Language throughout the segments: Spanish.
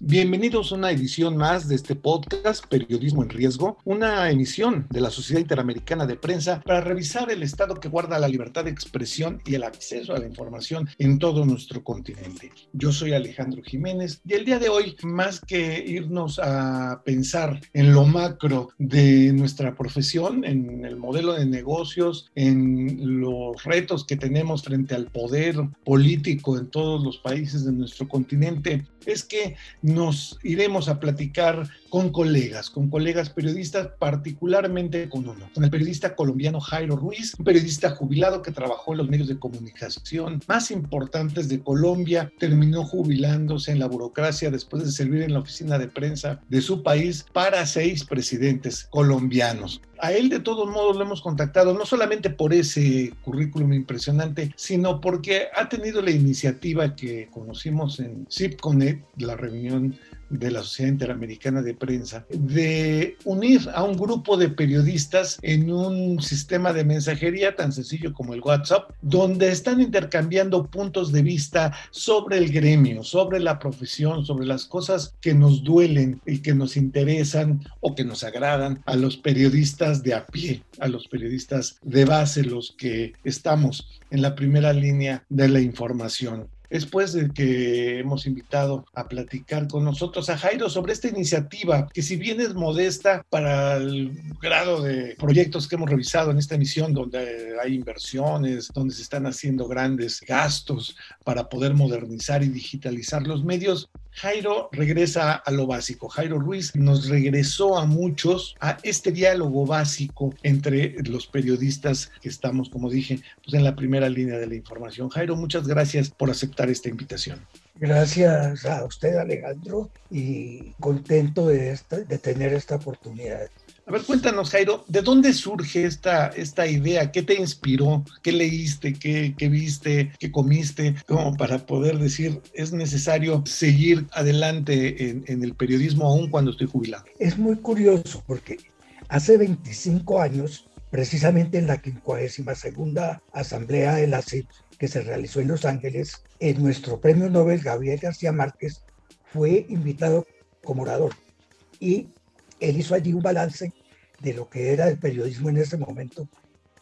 Bienvenidos a una edición más de este podcast Periodismo en Riesgo, una emisión de la Sociedad Interamericana de Prensa para revisar el estado que guarda la libertad de expresión y el acceso a la información en todo nuestro continente. Yo soy Alejandro Jiménez y el día de hoy, más que irnos a pensar en lo macro de nuestra profesión, en el modelo de negocios, en los retos que tenemos frente al poder político en todos los países de nuestro continente, es que nos iremos a platicar con colegas, con colegas periodistas, particularmente con uno, con el periodista colombiano Jairo Ruiz, un periodista jubilado que trabajó en los medios de comunicación más importantes de Colombia, terminó jubilándose en la burocracia después de servir en la oficina de prensa de su país para seis presidentes colombianos. A él de todos modos lo hemos contactado, no solamente por ese currículum impresionante, sino porque ha tenido la iniciativa que conocimos en CIPCONET, la reunión de la Sociedad Interamericana de Prensa, de unir a un grupo de periodistas en un sistema de mensajería tan sencillo como el WhatsApp, donde están intercambiando puntos de vista sobre el gremio, sobre la profesión, sobre las cosas que nos duelen y que nos interesan o que nos agradan a los periodistas de a pie, a los periodistas de base, los que estamos en la primera línea de la información después de que hemos invitado a platicar con nosotros a Jairo sobre esta iniciativa, que si bien es modesta para el grado de proyectos que hemos revisado en esta emisión, donde hay inversiones, donde se están haciendo grandes gastos para poder modernizar y digitalizar los medios, Jairo regresa a lo básico. Jairo Ruiz nos regresó a muchos a este diálogo básico entre los periodistas que estamos, como dije, pues en la primera línea de la información. Jairo, muchas gracias por aceptar esta invitación. Gracias a usted, Alejandro, y contento de, de tener esta oportunidad. A ver, cuéntanos, Jairo, ¿de dónde surge esta, esta idea? ¿Qué te inspiró? ¿Qué leíste? ¿Qué, qué viste? ¿Qué comiste? Como para poder decir, es necesario seguir adelante en, en, el periodismo aún cuando estoy jubilado. Es muy curioso porque hace 25 años, precisamente en la 52 Asamblea de la CIP se realizó en Los Ángeles, en nuestro premio Nobel Gabriel García Márquez fue invitado como orador. Y él hizo allí un balance de lo que era el periodismo en ese momento,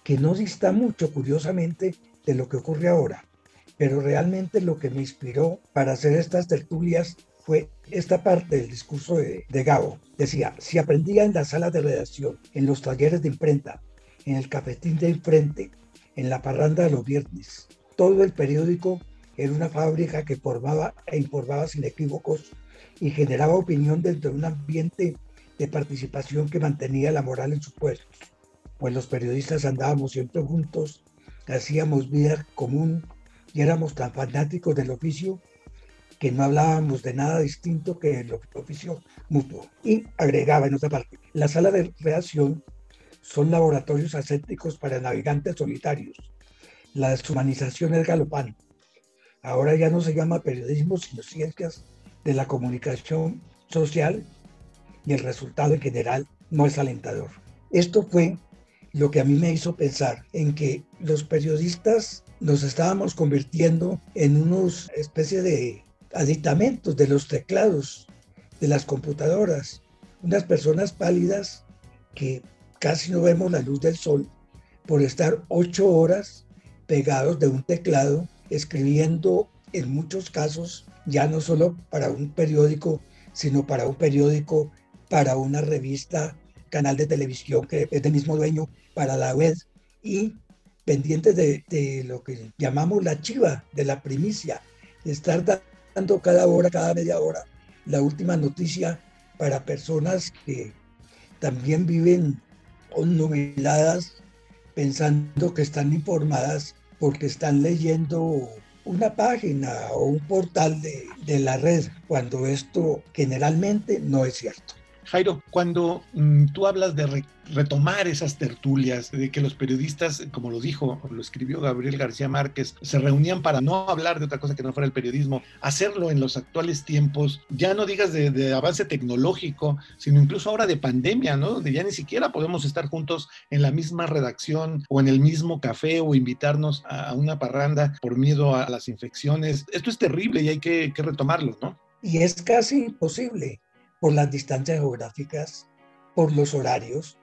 que no dista mucho, curiosamente, de lo que ocurre ahora. Pero realmente lo que me inspiró para hacer estas tertulias fue esta parte del discurso de, de Gabo. Decía, si aprendía en la sala de redacción, en los talleres de imprenta, en el cafetín de enfrente, en la parranda de los viernes, todo el periódico era una fábrica que formaba e informaba sin equívocos y generaba opinión dentro de un ambiente de participación que mantenía la moral en su puesto. Pues los periodistas andábamos siempre juntos, hacíamos vida común y éramos tan fanáticos del oficio que no hablábamos de nada distinto que el oficio mutuo. Y agregaba en otra parte, la sala de reacción son laboratorios ascéticos para navegantes solitarios. La deshumanización es galopante. Ahora ya no se llama periodismo, sino ciencias de la comunicación social y el resultado en general no es alentador. Esto fue lo que a mí me hizo pensar en que los periodistas nos estábamos convirtiendo en unos especie de aditamentos de los teclados, de las computadoras, unas personas pálidas que casi no vemos la luz del sol por estar ocho horas pegados de un teclado, escribiendo en muchos casos ya no solo para un periódico, sino para un periódico para una revista, canal de televisión que es del mismo dueño, para la web y pendientes de, de, lo que llamamos la chiva, de la primicia, de estar dando cada hora, cada media hora, la última noticia para personas que también viven nubiladas pensando que están informadas porque están leyendo una página o un portal de, de la red, cuando esto generalmente no es cierto. Jairo, cuando mm, tú hablas de retomar esas tertulias, de que los periodistas, como lo dijo, lo escribió Gabriel García Márquez, se reunían para no hablar de otra cosa que no fuera el periodismo, hacerlo en los actuales tiempos, ya no digas de, avance tecnológico, sino incluso ahora de pandemia, ¿no? Donde ya ni siquiera podemos estar juntos en la misma redacción o en el mismo café o invitarnos a una parranda por miedo a las infecciones. Esto es terrible y hay que, que retomarlo, ¿no? Y es casi imposible por las distancias geográficas, por los horarios,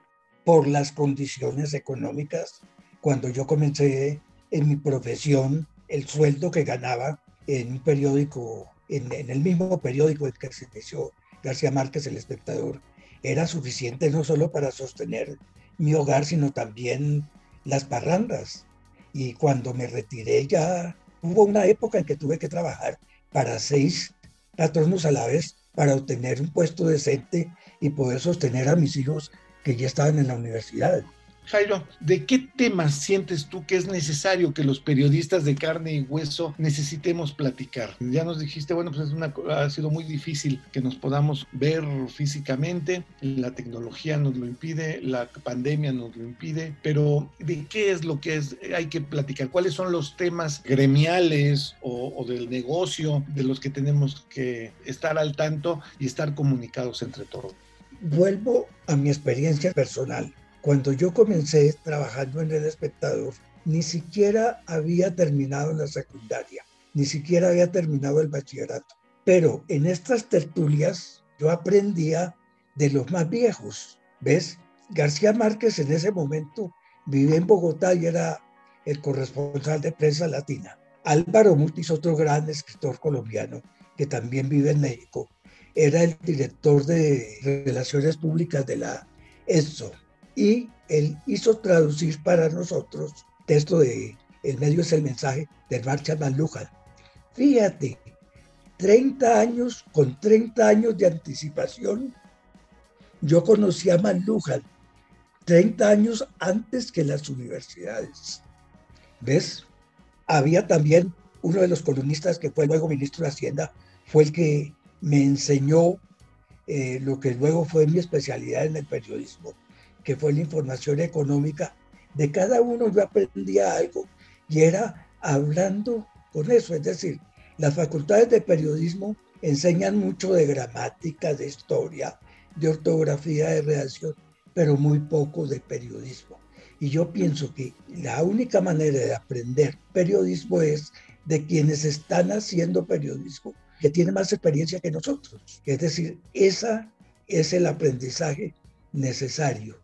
por las condiciones económicas. Cuando yo comencé en mi profesión, el sueldo que ganaba en un periódico, en, el mismo periódico en que se inició García Márquez, El Espectador, era suficiente no solo para sostener mi hogar, sino también las parrandas. Y cuando me retiré ya hubo una época en que tuve que trabajar para seis patronos a la vez para obtener un puesto decente y poder sostener a mis hijos que ya estaban en la universidad. Jairo, ¿de qué temas sientes tú que es necesario que los periodistas de carne y hueso necesitemos platicar? Ya nos dijiste, bueno, pues ha sido muy difícil que nos podamos ver físicamente, la tecnología nos lo impide, la pandemia nos lo impide, pero ¿de qué es lo que es, hay que platicar? ¿Cuáles son los temas gremiales o, o del negocio de los que tenemos que estar al tanto y estar comunicados entre todos? Vuelvo a mi experiencia personal cuando yo comencé trabajando en El Espectador, ni siquiera había terminado la secundaria, ni siquiera había terminado el bachillerato. Pero en estas tertulias yo aprendía de los más viejos. ¿Ves? García Márquez en ese momento vivía en Bogotá y era el corresponsal de prensa latina. Álvaro Mutis, otro gran escritor colombiano que también vive en México, era el director de Relaciones Públicas de la ESO y él hizo traducir para nosotros texto de El medio es el mensaje de Marshall McLuhan. Fíjate, 30 años, con 30 años de anticipación, yo conocí a McLuhan 30 años antes que las universidades. ¿Ves? Había también uno de los columnistas que fue luego ministro de Hacienda, fue el que me enseñó eh, lo que luego fue mi especialidad en el periodismo, que fue la información económica, de cada uno yo aprendía algo y era hablando con eso. Es decir, las facultades de periodismo enseñan mucho de gramática, de historia, de ortografía, de redacción, pero muy poco de periodismo. Y yo pienso que la única manera de aprender periodismo es de quienes están haciendo periodismo, que tienen más experiencia que nosotros. Es decir, esa es el aprendizaje necesario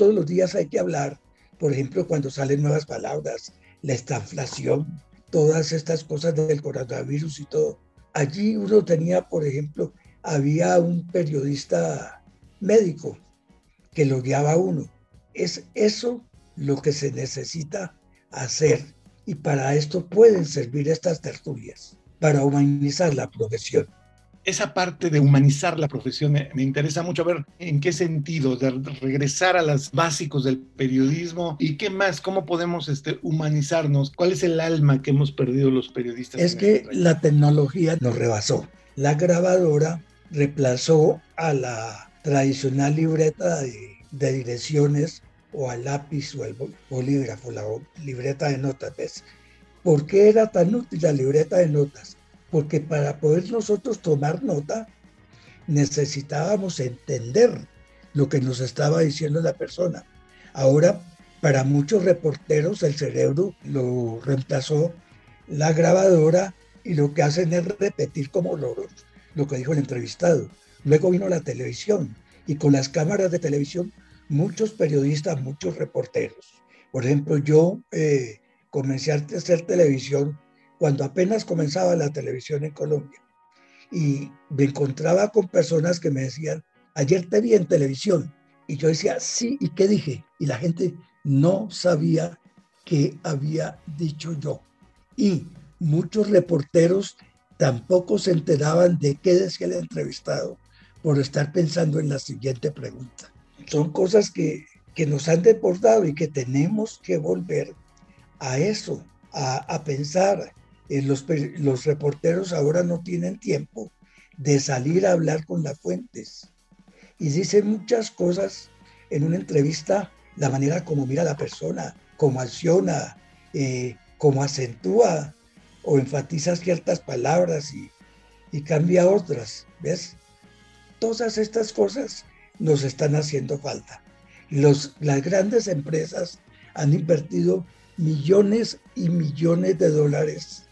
todos los días hay que hablar, por ejemplo, cuando salen nuevas palabras, la estanflación, todas estas cosas del coronavirus y todo. Allí uno tenía, por ejemplo, había un periodista médico que lo guiaba a uno. Es eso lo que se necesita hacer y para esto pueden servir estas tertulias, para humanizar la profesión esa parte de humanizar la profesión me, interesa mucho ver en qué sentido, de regresar a los básicos del periodismo y qué más, cómo podemos este, humanizarnos, cuál es el alma que hemos perdido los periodistas. Es que este la tecnología nos rebasó. La grabadora reemplazó a la tradicional libreta de, de direcciones o al lápiz o al bolígrafo, la libreta de notas. ¿ves? ¿Por qué era tan útil la libreta de notas? Porque para poder nosotros tomar nota necesitábamos entender lo que nos estaba diciendo la persona. Ahora, para muchos reporteros el cerebro lo reemplazó la grabadora y lo que hacen es repetir como loros lo que dijo el entrevistado. Luego vino la televisión y con las cámaras de televisión muchos periodistas, muchos reporteros. Por ejemplo, yo eh, comencé a hacer televisión cuando apenas comenzaba la televisión en Colombia. Y me encontraba con personas que me decían, ayer te vi en televisión. Y yo decía, sí, ¿y qué dije? Y la gente no sabía que había dicho yo. Y muchos reporteros tampoco se enteraban de qué decía el entrevistado por estar pensando en la siguiente pregunta. Son cosas que, que nos han deportado y que tenemos que volver a eso, a, a pensar. En los, los reporteros ahora no tienen tiempo de salir a hablar con las fuentes. Y dice muchas cosas en una entrevista, la manera como mira a la persona, cómo acciona, eh, cómo acentúa o enfatiza ciertas palabras y, y cambia otras, ¿ves? Todas estas cosas nos están haciendo falta. Los, las grandes empresas han invertido millones y millones de dólares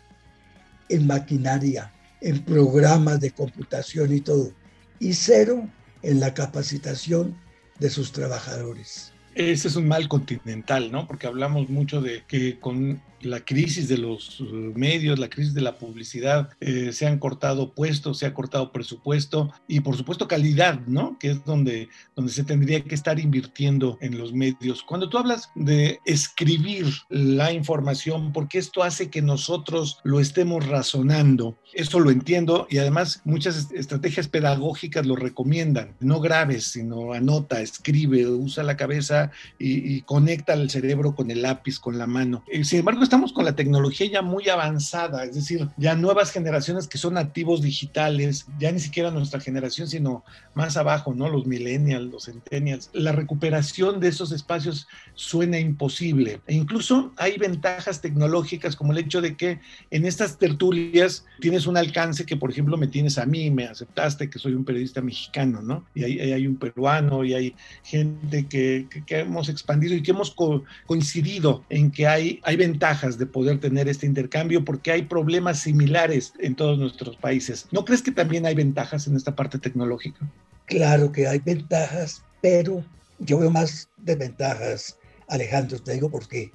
en maquinaria, en programas de computación y todo, y cero en la capacitación de sus trabajadores. Ese es un mal continental, ¿no? Porque hablamos mucho de que con la crisis de los uh, medios, la crisis de la publicidad, eh, se han cortado puestos, se ha cortado presupuesto y por supuesto calidad, ¿no? Que es donde, donde se tendría que estar invirtiendo en los medios. Cuando tú hablas de escribir la información, porque esto hace que nosotros lo estemos razonando, eso lo entiendo y además muchas estrategias pedagógicas lo recomiendan. No grabes, sino anota, escribe, usa la cabeza y, y conecta el cerebro con el lápiz, con la mano. Eh, sin embargo, estamos con la tecnología ya muy avanzada, es decir, ya nuevas generaciones que son nativos digitales, ya ni siquiera nuestra generación, sino más abajo, ¿no? Los millennials, los centennials. La recuperación de esos espacios suena imposible. E incluso hay ventajas tecnológicas como el hecho de que en estas tertulias tienes un alcance que, por ejemplo, me tienes a mí, me aceptaste que soy un periodista mexicano, ¿no? Y hay, hay un peruano y hay gente que hemos expandido y que hemos co coincidido en que hay, hay ventajas de poder tener este intercambio porque hay problemas similares en todos nuestros países. ¿No crees que también hay ventajas en esta parte tecnológica? Claro que hay ventajas, pero yo veo más desventajas, Alejandro, te digo por qué.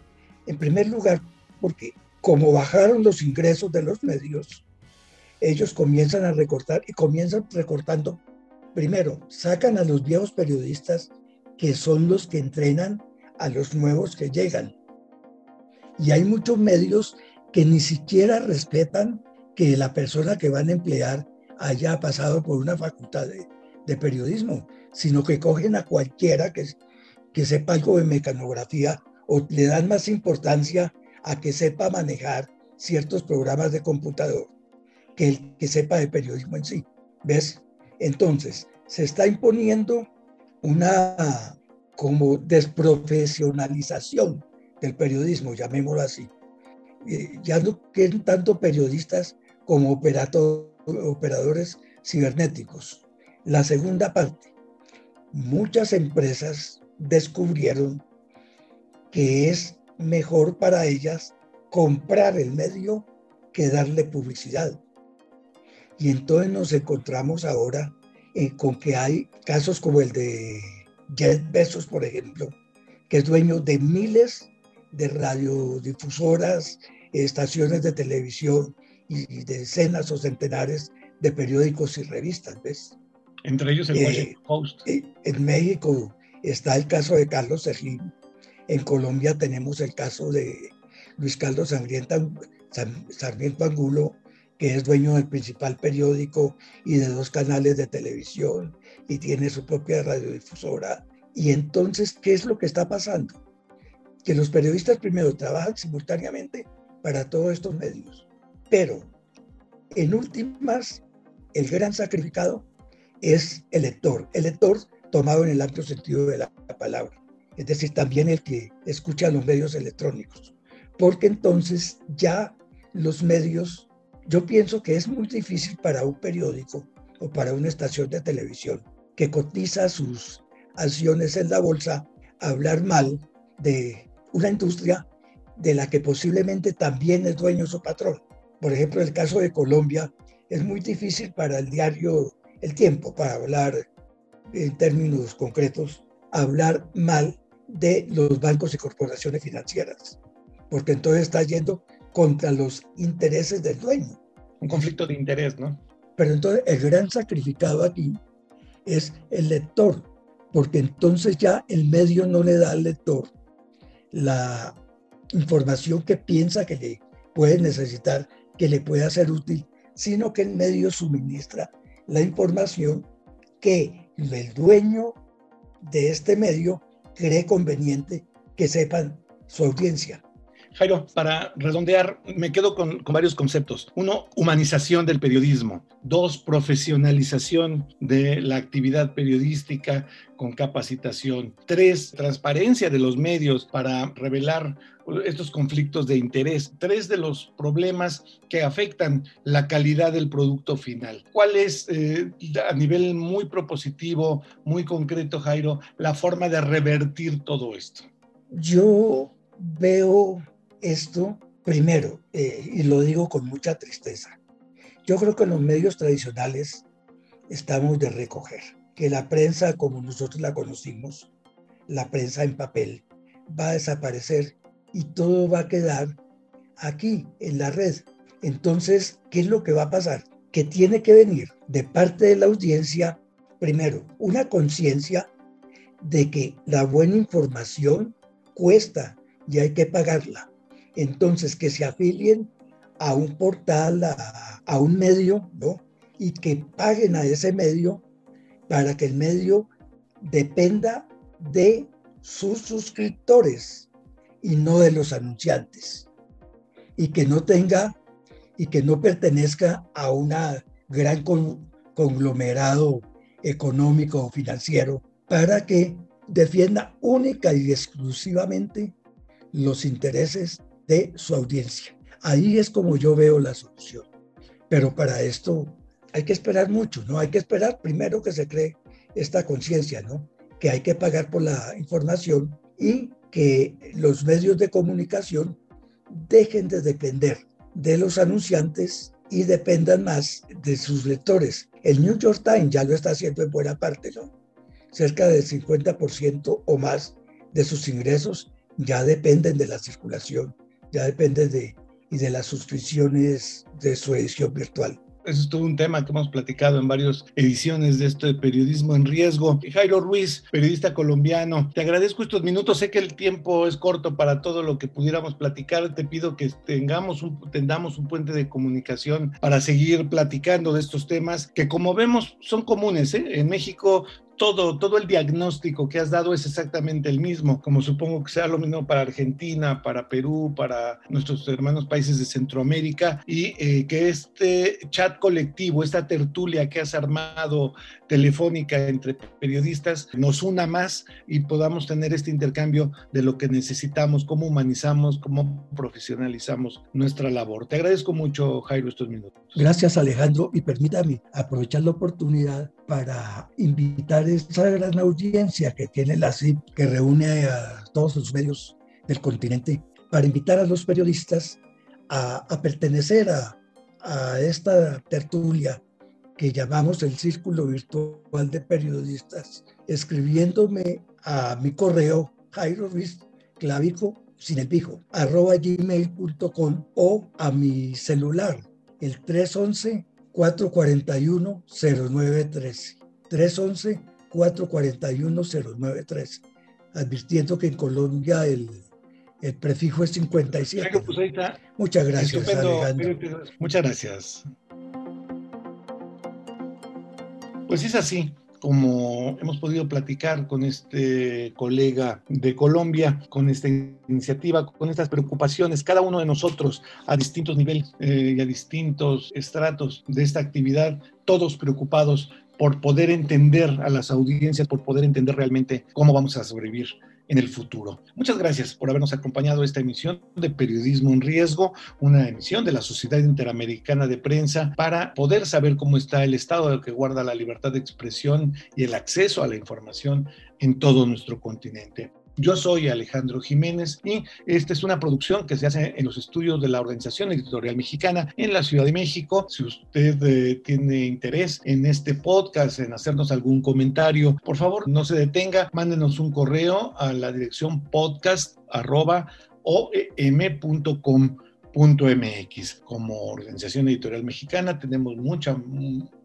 En primer lugar, porque como bajaron los ingresos de los medios, ellos comienzan a recortar y comienzan recortando. Primero, sacan a los viejos periodistas que son los que entrenan a los nuevos que llegan. Y hay muchos medios que ni siquiera respetan que la persona que van a emplear haya pasado por una facultad de, periodismo, sino que cogen a cualquiera que, que sepa algo de mecanografía o le dan más importancia a que sepa manejar ciertos programas de computador que el que sepa de periodismo en sí. ¿Ves? Entonces, se está imponiendo una como desprofesionalización del periodismo, llamémoslo así. Eh, ya no quieren tanto periodistas como operadores cibernéticos. La segunda parte, muchas empresas descubrieron que es mejor para ellas comprar el medio que darle publicidad. Y entonces nos encontramos ahora eh, con que hay casos como el de Jeff Bezos, por ejemplo, que es dueño de miles de radiodifusoras, estaciones de televisión y, decenas o centenares de periódicos y revistas, ¿ves? Entre ellos el eh, Washington Post. Eh, en México está el caso de Carlos Sergín. En Colombia tenemos el caso de Luis Carlos Sarmiento Angulo, que es dueño del principal periódico y de dos canales de televisión y tiene su propia radiodifusora. Y entonces, ¿qué es lo que está pasando? que los periodistas primero trabajan simultáneamente para todos estos medios. Pero, en últimas, el gran sacrificado es el lector. El lector tomado en el amplio sentido de la palabra. Es decir, también el que escucha los medios electrónicos. Porque entonces ya los medios, yo pienso que es muy difícil para un periódico o para una estación de televisión que cotiza sus acciones en la bolsa hablar mal de una industria de la que posiblemente también es dueño su patrón. Por ejemplo, el caso de Colombia, es muy difícil para el diario El Tiempo, para hablar en términos concretos, hablar mal de los bancos y corporaciones financieras, porque entonces está yendo contra los intereses del dueño. Un conflicto de interés, ¿no? Pero entonces el gran sacrificado aquí es el lector, porque entonces ya el medio no le da al lector la información que piensa que le puede necesitar, que le pueda ser útil, sino que el medio suministra la información que el dueño de este medio cree conveniente que sepan su audiencia. Jairo, para redondear, me quedo con, varios conceptos. Uno, humanización del periodismo. Dos, profesionalización de la actividad periodística con capacitación. Tres, transparencia de los medios para revelar estos conflictos de interés. Tres de los problemas que afectan la calidad del producto final. ¿Cuál es, eh, a nivel muy propositivo, muy concreto, Jairo, la forma de revertir todo esto? Yo veo esto primero, eh, y lo digo con mucha tristeza. Yo creo que en los medios tradicionales estamos de recoger, que la prensa como nosotros la conocimos, la prensa en papel, va a desaparecer y todo va a quedar aquí en la red. Entonces, ¿qué es lo que va a pasar? Que tiene que venir de parte de la audiencia, primero, una conciencia de que la buena información cuesta y hay que pagarla entonces que se afilien a un portal, a, un medio, ¿no? Y que paguen a ese medio para que el medio dependa de sus suscriptores y no de los anunciantes. Y que no tenga y que no pertenezca a una gran conglomerado económico o financiero para que defienda única y exclusivamente los intereses de su audiencia. Ahí es como yo veo la solución. Pero para esto hay que esperar mucho, ¿no? Hay que esperar primero que se cree esta conciencia, ¿no? Que hay que pagar por la información y que los medios de comunicación dejen de depender de los anunciantes y dependan más de sus lectores. El New York Times ya lo está haciendo en buena parte, ¿no? Cerca del 50% o más de sus ingresos ya dependen de la circulación ya depende de, y de las suscripciones de su edición virtual. Eso es todo un tema que hemos platicado en varias ediciones de esto de periodismo en riesgo. Jairo Ruiz, periodista colombiano, te agradezco estos minutos. Sé que el tiempo es corto para todo lo que pudiéramos platicar. Te pido que tengamos un, tengamos un puente de comunicación para seguir platicando de estos temas que como vemos son comunes. ¿eh? En México todo, todo el diagnóstico que has dado es exactamente el mismo, como supongo que sea lo mismo para Argentina, para Perú, para nuestros hermanos países de Centroamérica, y eh, que este chat colectivo, esta tertulia que has armado telefónica entre periodistas, nos una más y podamos tener este intercambio de lo que necesitamos, cómo humanizamos, cómo profesionalizamos nuestra labor. Te agradezco mucho, Jairo, estos minutos. Gracias, Alejandro, y permítame aprovechar la oportunidad para invitar a esa gran audiencia que tiene la CIP, que reúne a todos los medios del continente, para invitar a los periodistas a, pertenecer a, esta tertulia que llamamos el Círculo Virtual de Periodistas, escribiéndome a mi correo Jairo Ruiz Clavijo sin el pijo, arroba gmail.com o a mi celular, el 311 441-0913. 311-441-0913. Advirtiendo que en Colombia el, el prefijo es 57. Pues Muchas gracias, Alejandro. Muchas gracias. Pues es así como hemos podido platicar con este colega de Colombia, con esta iniciativa, con estas preocupaciones, cada uno de nosotros a distintos niveles eh, y a distintos estratos de esta actividad, todos preocupados por poder entender a las audiencias, por poder entender realmente cómo vamos a sobrevivir en el futuro. Muchas gracias por habernos acompañado a esta emisión de Periodismo en Riesgo, una emisión de la Sociedad Interamericana de Prensa para poder saber cómo está el estado que guarda la libertad de expresión y el acceso a la información en todo nuestro continente. Yo soy Alejandro Jiménez y esta es una producción que se hace en los estudios de la Organización Editorial Mexicana en la Ciudad de México. Si usted eh, tiene interés en este podcast, en hacernos algún comentario, por favor no se detenga, mándenos un correo a la dirección podcast MX. Como organización editorial mexicana tenemos mucha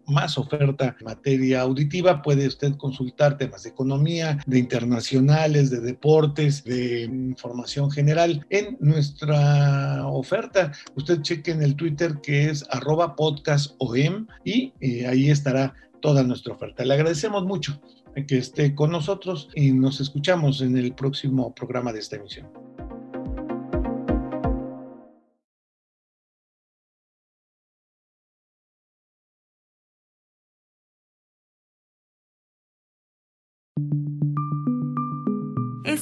más oferta en materia auditiva. Puede usted consultar temas de economía, de internacionales, de deportes, de información general en nuestra oferta. Usted cheque en el Twitter que es arroba podcastom y eh, ahí estará toda nuestra oferta. Le agradecemos mucho que esté con nosotros y nos escuchamos en el próximo programa de esta emisión.